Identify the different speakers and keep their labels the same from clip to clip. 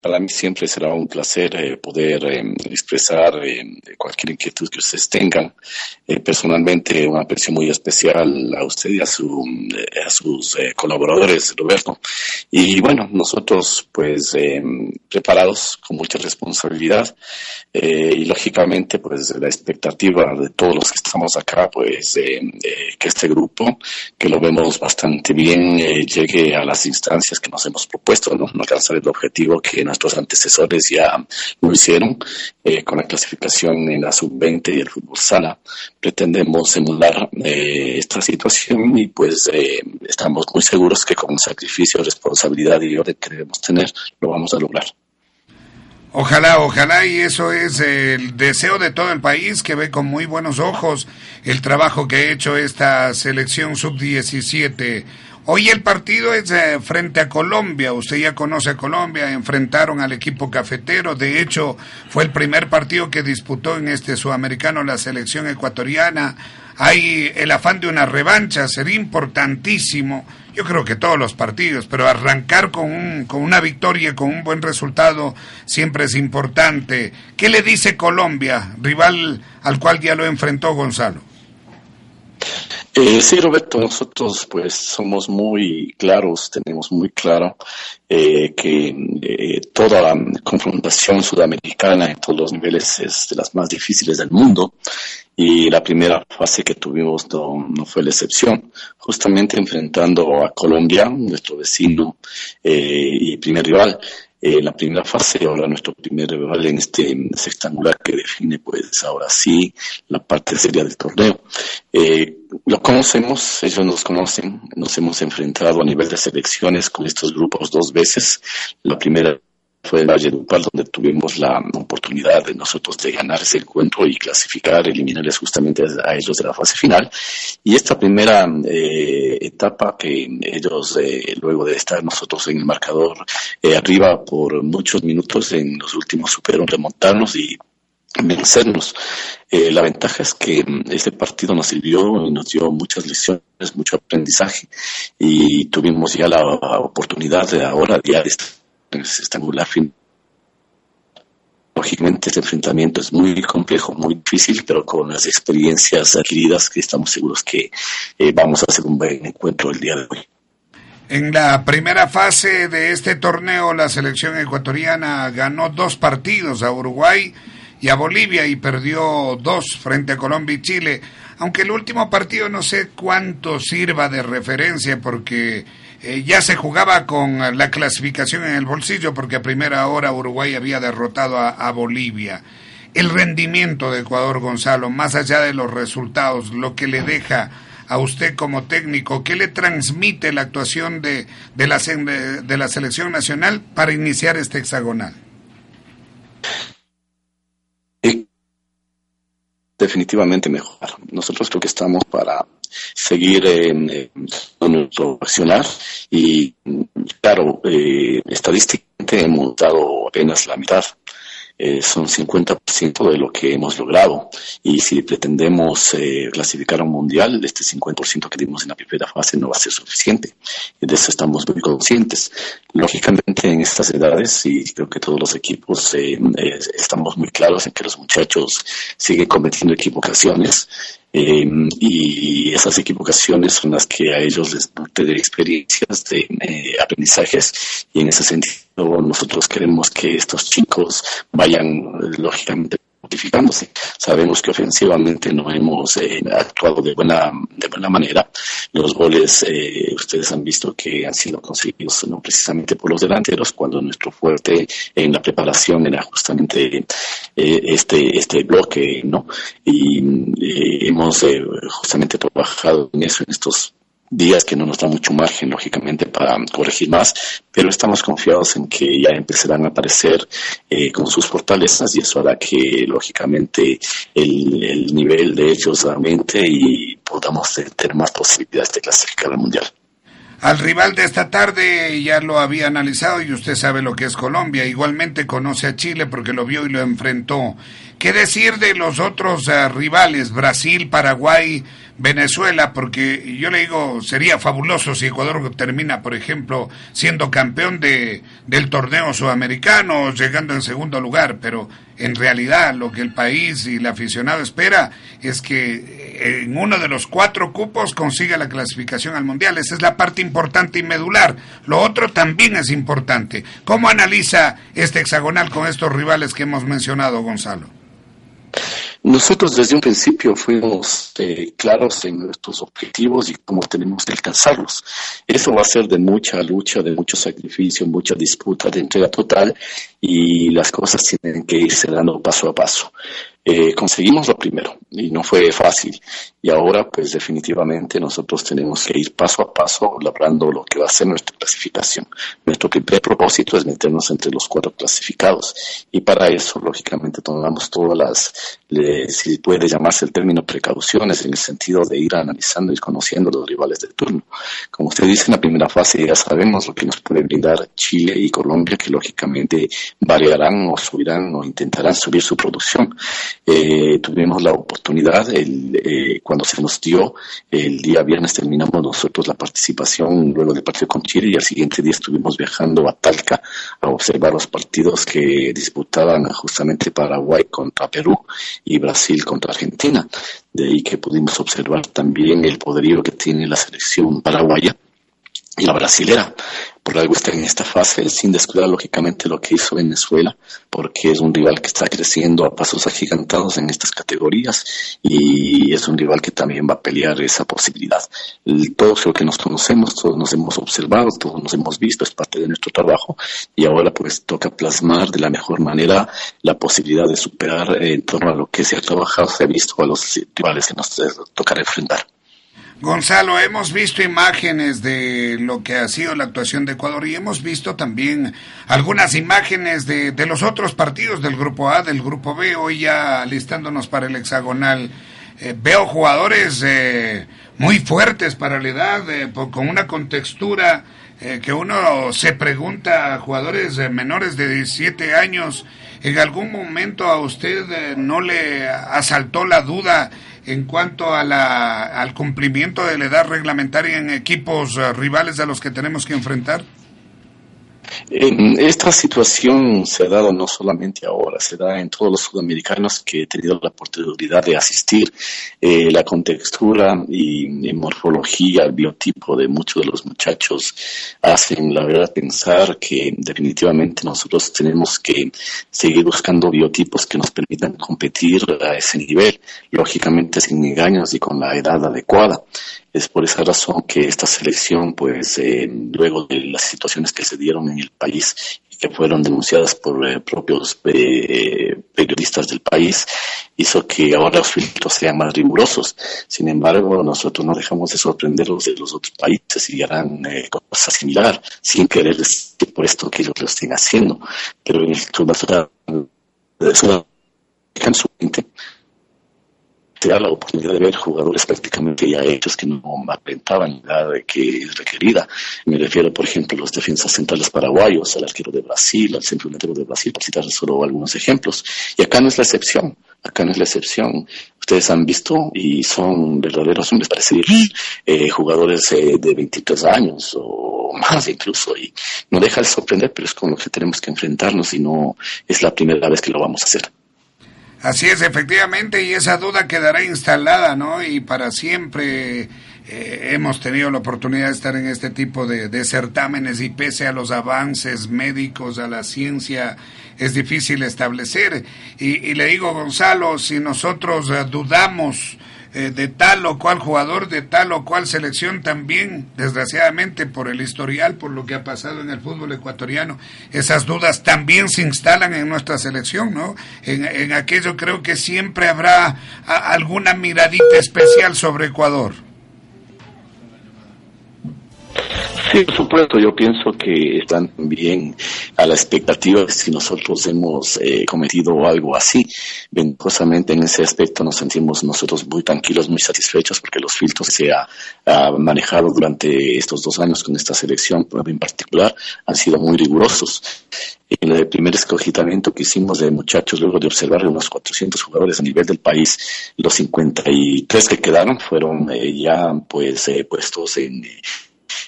Speaker 1: Para mí siempre será un placer eh, poder eh, expresar eh, cualquier inquietud que ustedes tengan. personalmente, un aprecio muy especial a usted y a, su, a sus colaboradores, Roberto. Y bueno, nosotros pues preparados con mucha responsabilidad y lógicamente pues la expectativa de todos los que estamos acá pues que este grupo, que lo vemos bastante bien, llegue a las instancias que nos hemos propuesto. No alcanzar el objetivo que nuestros antecesores ya lo hicieron eh, con la clasificación en la sub-20 y el fútbol sala. Pretendemos emular eh, esta situación y pues eh, estamos muy seguros que con sacrificio, responsabilidad y orden que debemos tener lo vamos a lograr.
Speaker 2: Ojalá, ojalá, y eso es el deseo de todo el país que ve con muy buenos ojos el trabajo que ha hecho esta selección sub-17. Hoy el partido es eh, frente a Colombia. Usted ya conoce a Colombia. Enfrentaron al equipo cafetero. De hecho, fue el primer partido que disputó en este sudamericano la selección ecuatoriana. Hay el afán de una revancha. Sería importantísimo. Yo creo que todos los partidos, pero arrancar con, un, con una victoria, con un buen resultado, siempre es importante. ¿Qué le dice Colombia, rival al cual ya lo enfrentó Gonzalo?
Speaker 1: Eh, sí, Roberto, nosotros pues somos muy claros, tenemos muy claro eh, que eh, toda confrontación sudamericana en todos los niveles es de las más difíciles del mundo y la primera fase que tuvimos no, no fue la excepción, justamente enfrentando a Colombia, nuestro vecino y primer rival. Eh, la primera fase, ahora nuestro primer rival en este sextangular que define pues ahora sí la parte seria del torneo. Eh, lo conocemos, ellos nos conocen, nos hemos enfrentado a nivel de selecciones con estos grupos dos veces. La primera fue en Valledupar donde tuvimos la oportunidad de nosotros de ganar ese encuentro y clasificar, eliminarles justamente a ellos de la fase final. Y esta primera eh, etapa que ellos, eh, luego de estar nosotros en el marcador eh, arriba por muchos minutos, en los últimos supieron remontarnos y vencernos. la ventaja es que este partido nos sirvió y nos dio muchas lecciones, mucho aprendizaje y tuvimos ya la oportunidad de ahora ya de estar estangular fin. Lógicamente este enfrentamiento es muy complejo, muy difícil, pero con las experiencias adquiridas que estamos seguros que eh, vamos a hacer un buen encuentro el día de hoy.
Speaker 2: En la primera fase de este torneo, la selección ecuatoriana ganó dos partidos a Uruguay y a Bolivia y perdió dos frente a Colombia y Chile. Aunque el último partido no sé cuánto sirva de referencia porque eh, ya se jugaba con la clasificación en el bolsillo porque a primera hora Uruguay había derrotado a, Bolivia. El rendimiento de Ecuador, Gonzalo, más allá de los resultados, lo que le deja a usted como técnico, ¿qué le transmite la actuación de, de, la, de la selección nacional para iniciar este hexagonal?
Speaker 1: definitivamente mejorar. Nosotros creo que estamos para seguir eh, nuestro accionar y claro, eh, estadísticamente hemos dado apenas la mitad eh, son 50% de lo que hemos logrado. Y si pretendemos eh, clasificar a un mundial, este 50% que dimos en la primera fase no va a ser suficiente. De eso estamos muy conscientes. Lógicamente, en estas edades, y creo que todos los equipos eh, estamos muy claros en que los muchachos siguen cometiendo equivocaciones. Y esas equivocaciones son las que a ellos les de experiencias, de aprendizajes, y en ese sentido nosotros queremos que estos chicos vayan, lógicamente, modificándose. Sabemos que ofensivamente no hemos eh, actuado de buena, de buena manera. Los goles, eh, ustedes han visto que han sido conseguidos no precisamente por los delanteros, cuando nuestro fuerte en la preparación era justamente eh, este, este bloque, ¿no? Y hemos justamente trabajado en eso en estos días que no nos da mucho margen, lógicamente, para corregir más, pero estamos confiados en que ya empezarán a aparecer eh, con sus fortalezas y eso hará que, lógicamente, el, el nivel de ellos aumente y podamos tener más posibilidades de clasificar al Mundial.
Speaker 2: Al rival de esta tarde ya lo había analizado y usted sabe lo que es Colombia. Igualmente conoce a Chile porque lo vio y lo enfrentó. ¿Qué decir de los otros uh, rivales, Brasil, Paraguay, Venezuela? Porque yo le digo, sería fabuloso si Ecuador termina, por ejemplo, siendo campeón de, del torneo sudamericano, llegando en segundo lugar, pero en realidad lo que el país y el aficionado espera es que eh, en uno de los cuatro cupos consiga la clasificación al Mundial. Esa es la parte importante y medular. Lo otro también es importante. ¿Cómo analiza este hexagonal con estos rivales que hemos mencionado, Gonzalo?
Speaker 1: Nosotros desde un principio fuimos eh, claros en nuestros objetivos y cómo tenemos que alcanzarlos. Eso va a ser de mucha lucha, de mucho sacrificio, mucha disputa, de entrega total y las cosas tienen que irse dando paso a paso. Eh, conseguimos lo primero y no fue fácil. Y ahora, pues definitivamente nosotros tenemos que ir paso a paso labrando lo que va a ser nuestra clasificación. Nuestro primer propósito es meternos entre los cuatro clasificados. Y para eso, lógicamente, tomamos todas las, si puede llamarse el término precauciones, en el sentido de ir analizando y conociendo los rivales de turno. Como usted dice, en la primera fase ya sabemos lo que nos puede brindar Chile y Colombia, que lógicamente variarán o subirán o intentarán subir su producción. Eh, tuvimos la oportunidad, el, eh, cuando se nos dio, el día viernes terminamos nosotros la participación luego del partido con Chile y al siguiente día estuvimos viajando a Talca a observar los partidos que disputaban justamente Paraguay contra Perú y Brasil contra Argentina. De ahí que pudimos observar también el poderío que tiene la selección paraguaya y la brasilera por algo está en esta fase, sin descuidar lógicamente lo que hizo Venezuela, porque es un rival que está creciendo a pasos agigantados en estas categorías y es un rival que también va a pelear esa posibilidad. Todos lo que nos conocemos, todos nos hemos observado, todos nos hemos visto, es parte de nuestro trabajo y ahora pues toca plasmar de la mejor manera la posibilidad de superar en torno a lo que se ha trabajado, se ha visto a los rivales que nos tocará enfrentar.
Speaker 2: Gonzalo, hemos visto imágenes de lo que ha sido la actuación de Ecuador y hemos visto también algunas imágenes de, de los otros partidos del Grupo A, del Grupo B, hoy ya listándonos para el hexagonal. Eh, veo jugadores eh, muy fuertes para la edad, eh, con una contextura que uno se pregunta, jugadores menores de 17 años, ¿en algún momento a usted no le asaltó la duda en cuanto a la, al cumplimiento de la edad reglamentaria en equipos uh, rivales a los que tenemos que enfrentar?
Speaker 1: Esta situación se ha dado no solamente ahora, se da en todos los sudamericanos que he tenido la oportunidad de asistir. Eh, la contextura y, morfología, el biotipo de muchos de los muchachos hacen, la verdad, pensar que definitivamente nosotros tenemos que seguir buscando biotipos que nos permitan competir a ese nivel, lógicamente sin engaños y con la edad adecuada. Es por esa razón que esta selección, pues, eh, luego de las situaciones que se dieron en el país y que fueron denunciadas por eh, propios eh, periodistas del país, hizo que ahora los filtros sean más rigurosos. Sin embargo, nosotros no dejamos de sorprenderlos de los otros países y harán cosas similares, sin querer decir por esto que ellos lo estén haciendo. Pero en el Sudamérica, en su mente, te da la oportunidad de ver jugadores prácticamente ya hechos que no aparentaban la edad que es requerida. Me refiero, por ejemplo, a los defensas centrales paraguayos, al arquero de Brasil, al centro delantero de Brasil, para citar solo algunos ejemplos. Y acá no es la excepción, acá no es la excepción. Ustedes han visto y son verdaderos hombres, parece eh, jugadores eh, de 23 años o más incluso, y no deja de sorprender, pero es con lo que tenemos que enfrentarnos y no es la primera vez que lo vamos a hacer.
Speaker 2: Así es, efectivamente, y esa duda quedará instalada, ¿no? Y para siempre eh, hemos tenido la oportunidad de estar en este tipo de, certámenes y pese a los avances médicos, a la ciencia, es difícil establecer. Y, y le digo, Gonzalo, si nosotros eh, dudamos eh, de tal o cual jugador, de tal o cual selección también, desgraciadamente por el historial, por lo que ha pasado en el fútbol ecuatoriano, esas dudas también se instalan en nuestra selección, ¿no? En, en aquello creo que siempre habrá alguna miradita especial sobre Ecuador.
Speaker 1: Sí, por supuesto, yo pienso que están bien a la expectativa si nosotros hemos eh, cometido algo así. Ventajosamente en ese aspecto nos sentimos nosotros muy tranquilos, muy satisfechos porque los filtros que se ha, manejado durante estos dos años con esta selección en particular han sido muy rigurosos. En el primer escogitamiento que hicimos de muchachos, luego de observar unos 400 jugadores a nivel del país, los 53 que quedaron fueron eh, ya pues eh, puestos en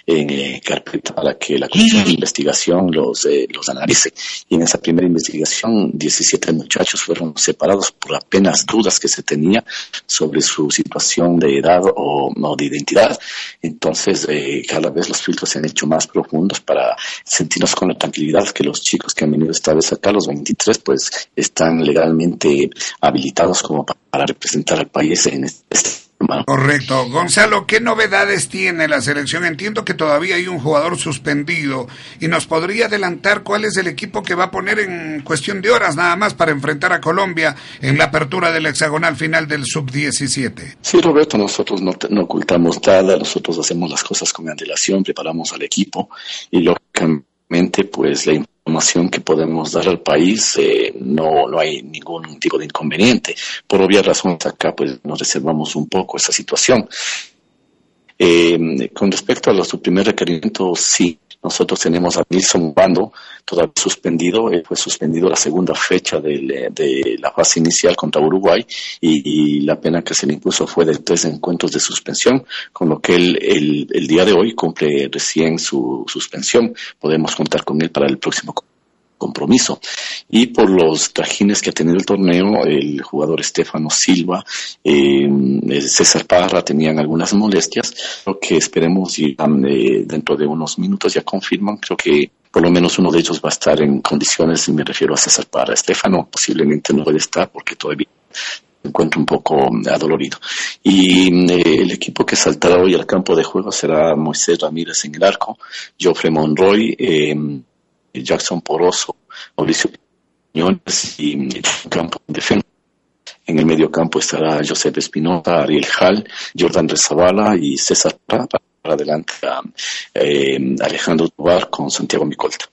Speaker 1: en eh, carpeta para que la comisión de investigación los, eh, los analice. Y en esa primera investigación, 17 muchachos fueron separados por apenas dudas que se tenía sobre su situación de edad o, no de identidad. Entonces, eh, cada vez los filtros se han hecho más profundos para sentirnos con la tranquilidad que los chicos que han venido esta vez acá, los 23, pues están legalmente habilitados como para representar al país en este
Speaker 2: Correcto. Gonzalo, ¿qué novedades tiene la selección? Entiendo que todavía hay un jugador suspendido y nos podría adelantar cuál es el equipo que va a poner en cuestión de horas nada más para enfrentar a Colombia en la apertura del hexagonal final del sub-17.
Speaker 1: Sí, Roberto, nosotros no, no, ocultamos nada, nosotros hacemos las cosas con antelación, preparamos al equipo y lógicamente pues la información que podemos dar al país, eh, no, no hay ningún tipo de inconveniente. Por obvias razones acá pues nos reservamos un poco esa situación. Eh, con respecto a los, su primer requerimiento, sí, nosotros tenemos a Nilson Bando todavía suspendido, fue suspendido la segunda fecha de, la fase inicial contra Uruguay y, la pena que se le impuso fue de tres encuentros de suspensión, con lo que él el día de hoy cumple recién su suspensión. Podemos contar con él para el próximo compromiso. Y por los trajines que ha tenido el torneo, el jugador Estefano Silva, eh, César Parra tenían algunas molestias, lo que esperemos y eh, dentro de unos minutos ya confirman, creo que por lo menos uno de ellos va a estar en condiciones, y me refiero a César Parra. Estefano posiblemente no puede estar porque todavía se encuentra un poco adolorido. Y eh, el equipo que saltará hoy al campo de juego será Moisés Ramírez en el arco, Joffrey Monroy, eh, Jackson Poroso, Mauricio Piñones y campo de defensa. En el medio campo estará Josep Espinosa, Ariel Hall, Jordan Rezabala y César Para, adelante eh, Alejandro Tubar con Santiago Micolta.